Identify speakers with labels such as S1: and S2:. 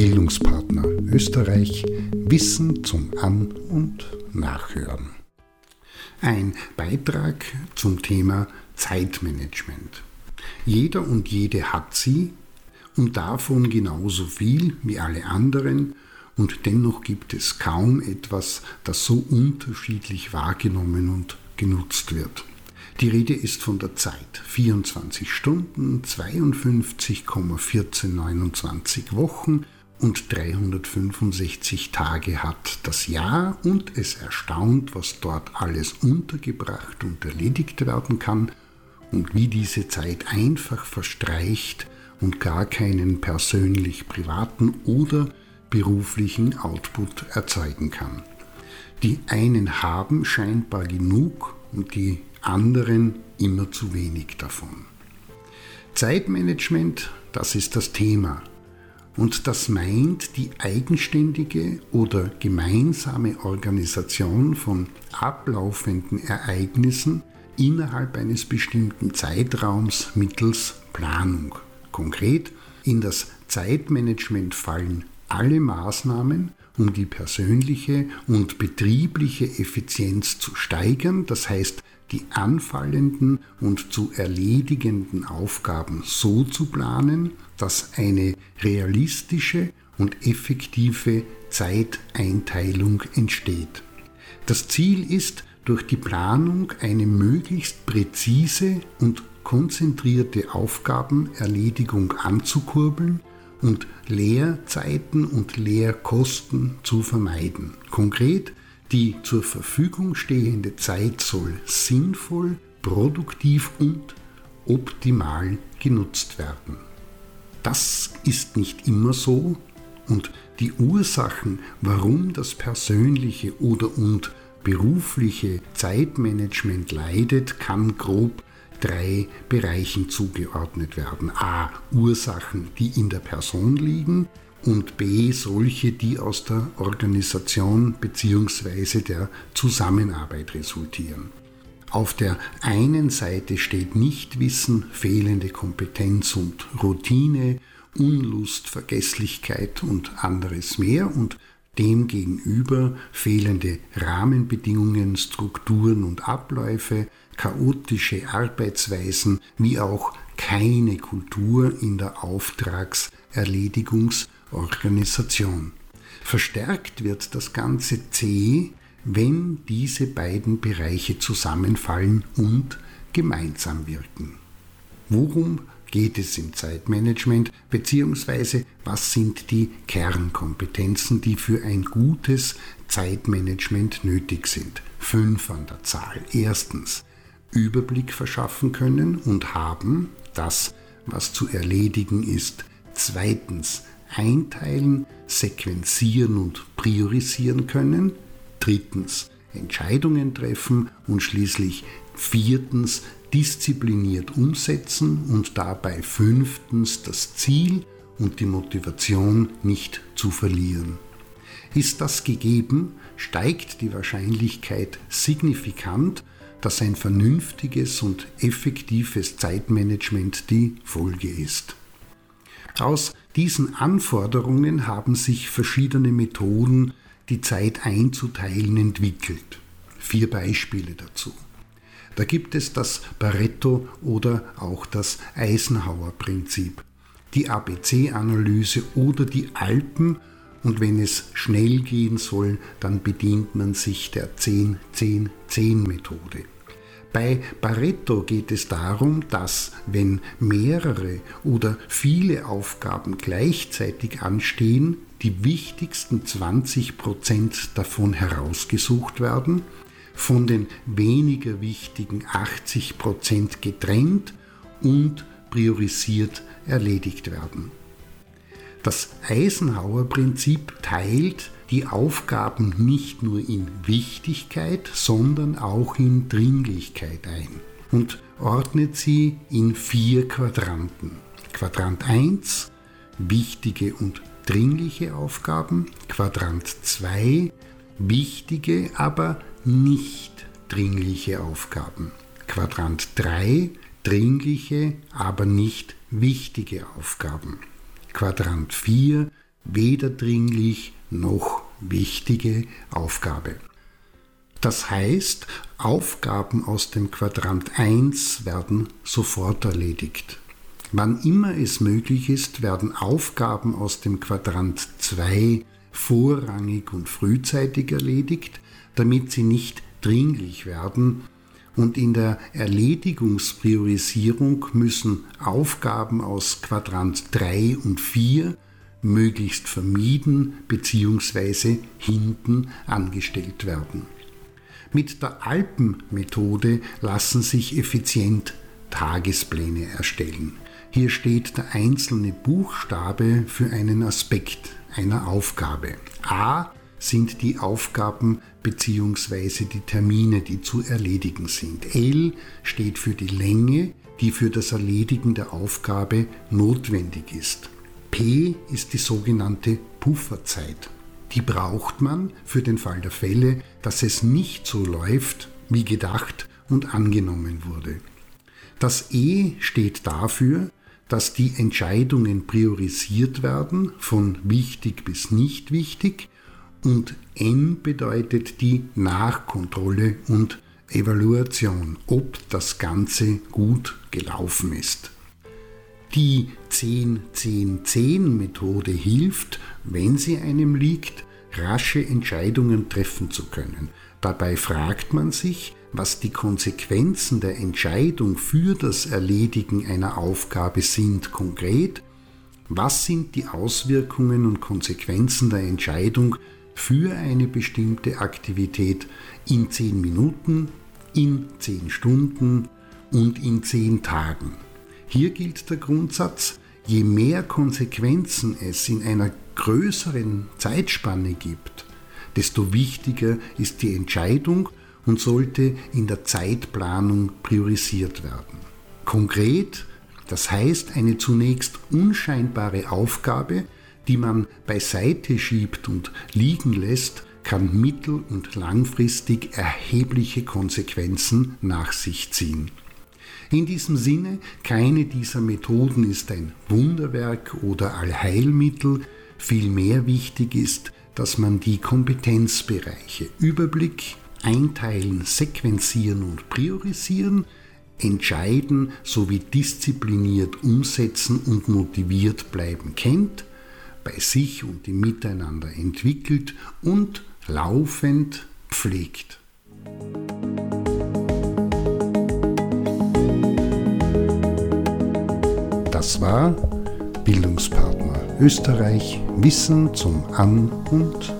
S1: Bildungspartner Österreich Wissen zum An- und Nachhören. Ein Beitrag zum Thema Zeitmanagement. Jeder und jede hat sie und davon genauso viel wie alle anderen und dennoch gibt es kaum etwas, das so unterschiedlich wahrgenommen und genutzt wird. Die Rede ist von der Zeit. 24 Stunden, 52,1429 Wochen und 365 Tage hat das Jahr und es erstaunt, was dort alles untergebracht und erledigt werden kann und wie diese Zeit einfach verstreicht und gar keinen persönlich privaten oder beruflichen Output erzeugen kann. Die einen haben scheinbar genug und die anderen immer zu wenig davon. Zeitmanagement, das ist das Thema. Und das meint die eigenständige oder gemeinsame Organisation von ablaufenden Ereignissen innerhalb eines bestimmten Zeitraums mittels Planung. Konkret, in das Zeitmanagement fallen alle Maßnahmen, um die persönliche und betriebliche Effizienz zu steigern, das heißt die anfallenden und zu erledigenden Aufgaben so zu planen, dass eine realistische und effektive Zeiteinteilung entsteht. Das Ziel ist, durch die Planung eine möglichst präzise und konzentrierte Aufgabenerledigung anzukurbeln und Leerzeiten und Leerkosten zu vermeiden. Konkret die zur Verfügung stehende Zeit soll sinnvoll, produktiv und optimal genutzt werden. Das ist nicht immer so und die Ursachen, warum das persönliche oder und berufliche Zeitmanagement leidet, kann grob drei Bereichen zugeordnet werden. A. Ursachen, die in der Person liegen und b solche, die aus der Organisation bzw. der Zusammenarbeit resultieren. Auf der einen Seite steht Nichtwissen, fehlende Kompetenz und Routine, Unlust, Vergesslichkeit und anderes mehr und demgegenüber fehlende Rahmenbedingungen, Strukturen und Abläufe, chaotische Arbeitsweisen wie auch keine Kultur in der Auftrags-, Erledigungs- Organisation. Verstärkt wird das Ganze C, wenn diese beiden Bereiche zusammenfallen und gemeinsam wirken. Worum geht es im Zeitmanagement, beziehungsweise was sind die Kernkompetenzen, die für ein gutes Zeitmanagement nötig sind? Fünf an der Zahl. Erstens, Überblick verschaffen können und haben, das, was zu erledigen ist. Zweitens, einteilen, sequenzieren und priorisieren können. Drittens Entscheidungen treffen und schließlich viertens diszipliniert umsetzen und dabei fünftens das Ziel und die Motivation nicht zu verlieren. Ist das gegeben, steigt die Wahrscheinlichkeit signifikant, dass ein vernünftiges und effektives Zeitmanagement die Folge ist. Aus diesen Anforderungen haben sich verschiedene Methoden, die Zeit einzuteilen, entwickelt. Vier Beispiele dazu. Da gibt es das Pareto oder auch das Eisenhower-Prinzip, die ABC-Analyse oder die Alpen und wenn es schnell gehen soll, dann bedient man sich der 10-10-10-Methode. Bei Pareto geht es darum, dass wenn mehrere oder viele Aufgaben gleichzeitig anstehen, die wichtigsten 20% davon herausgesucht werden, von den weniger wichtigen 80% getrennt und priorisiert erledigt werden. Das Eisenhower-Prinzip teilt die Aufgaben nicht nur in Wichtigkeit, sondern auch in Dringlichkeit ein und ordnet sie in vier Quadranten. Quadrant 1 wichtige und dringliche Aufgaben, Quadrant 2 wichtige, aber nicht dringliche Aufgaben, Quadrant 3 dringliche, aber nicht wichtige Aufgaben, Quadrant 4 weder dringlich noch wichtige Aufgabe. Das heißt, Aufgaben aus dem Quadrant 1 werden sofort erledigt. Wann immer es möglich ist, werden Aufgaben aus dem Quadrant 2 vorrangig und frühzeitig erledigt, damit sie nicht dringlich werden und in der Erledigungspriorisierung müssen Aufgaben aus Quadrant 3 und 4 möglichst vermieden bzw. hinten angestellt werden. Mit der Alpenmethode lassen sich effizient Tagespläne erstellen. Hier steht der einzelne Buchstabe für einen Aspekt einer Aufgabe. A sind die Aufgaben bzw. die Termine, die zu erledigen sind. L steht für die Länge, die für das Erledigen der Aufgabe notwendig ist. P ist die sogenannte Pufferzeit. Die braucht man für den Fall der Fälle, dass es nicht so läuft, wie gedacht und angenommen wurde. Das E steht dafür, dass die Entscheidungen priorisiert werden, von wichtig bis nicht wichtig, und N bedeutet die Nachkontrolle und Evaluation, ob das Ganze gut gelaufen ist. Die 10-10-10-Methode hilft, wenn sie einem liegt, rasche Entscheidungen treffen zu können. Dabei fragt man sich, was die Konsequenzen der Entscheidung für das Erledigen einer Aufgabe sind konkret, was sind die Auswirkungen und Konsequenzen der Entscheidung für eine bestimmte Aktivität in 10 Minuten, in 10 Stunden und in 10 Tagen. Hier gilt der Grundsatz, je mehr Konsequenzen es in einer größeren Zeitspanne gibt, desto wichtiger ist die Entscheidung und sollte in der Zeitplanung priorisiert werden. Konkret, das heißt eine zunächst unscheinbare Aufgabe, die man beiseite schiebt und liegen lässt, kann mittel- und langfristig erhebliche Konsequenzen nach sich ziehen. In diesem Sinne, keine dieser Methoden ist ein Wunderwerk oder Allheilmittel, vielmehr wichtig ist, dass man die Kompetenzbereiche Überblick, Einteilen, Sequenzieren und Priorisieren, Entscheiden sowie diszipliniert umsetzen und motiviert bleiben kennt, bei sich und im Miteinander entwickelt und laufend pflegt. Das war Bildungspartner Österreich Wissen zum An- und.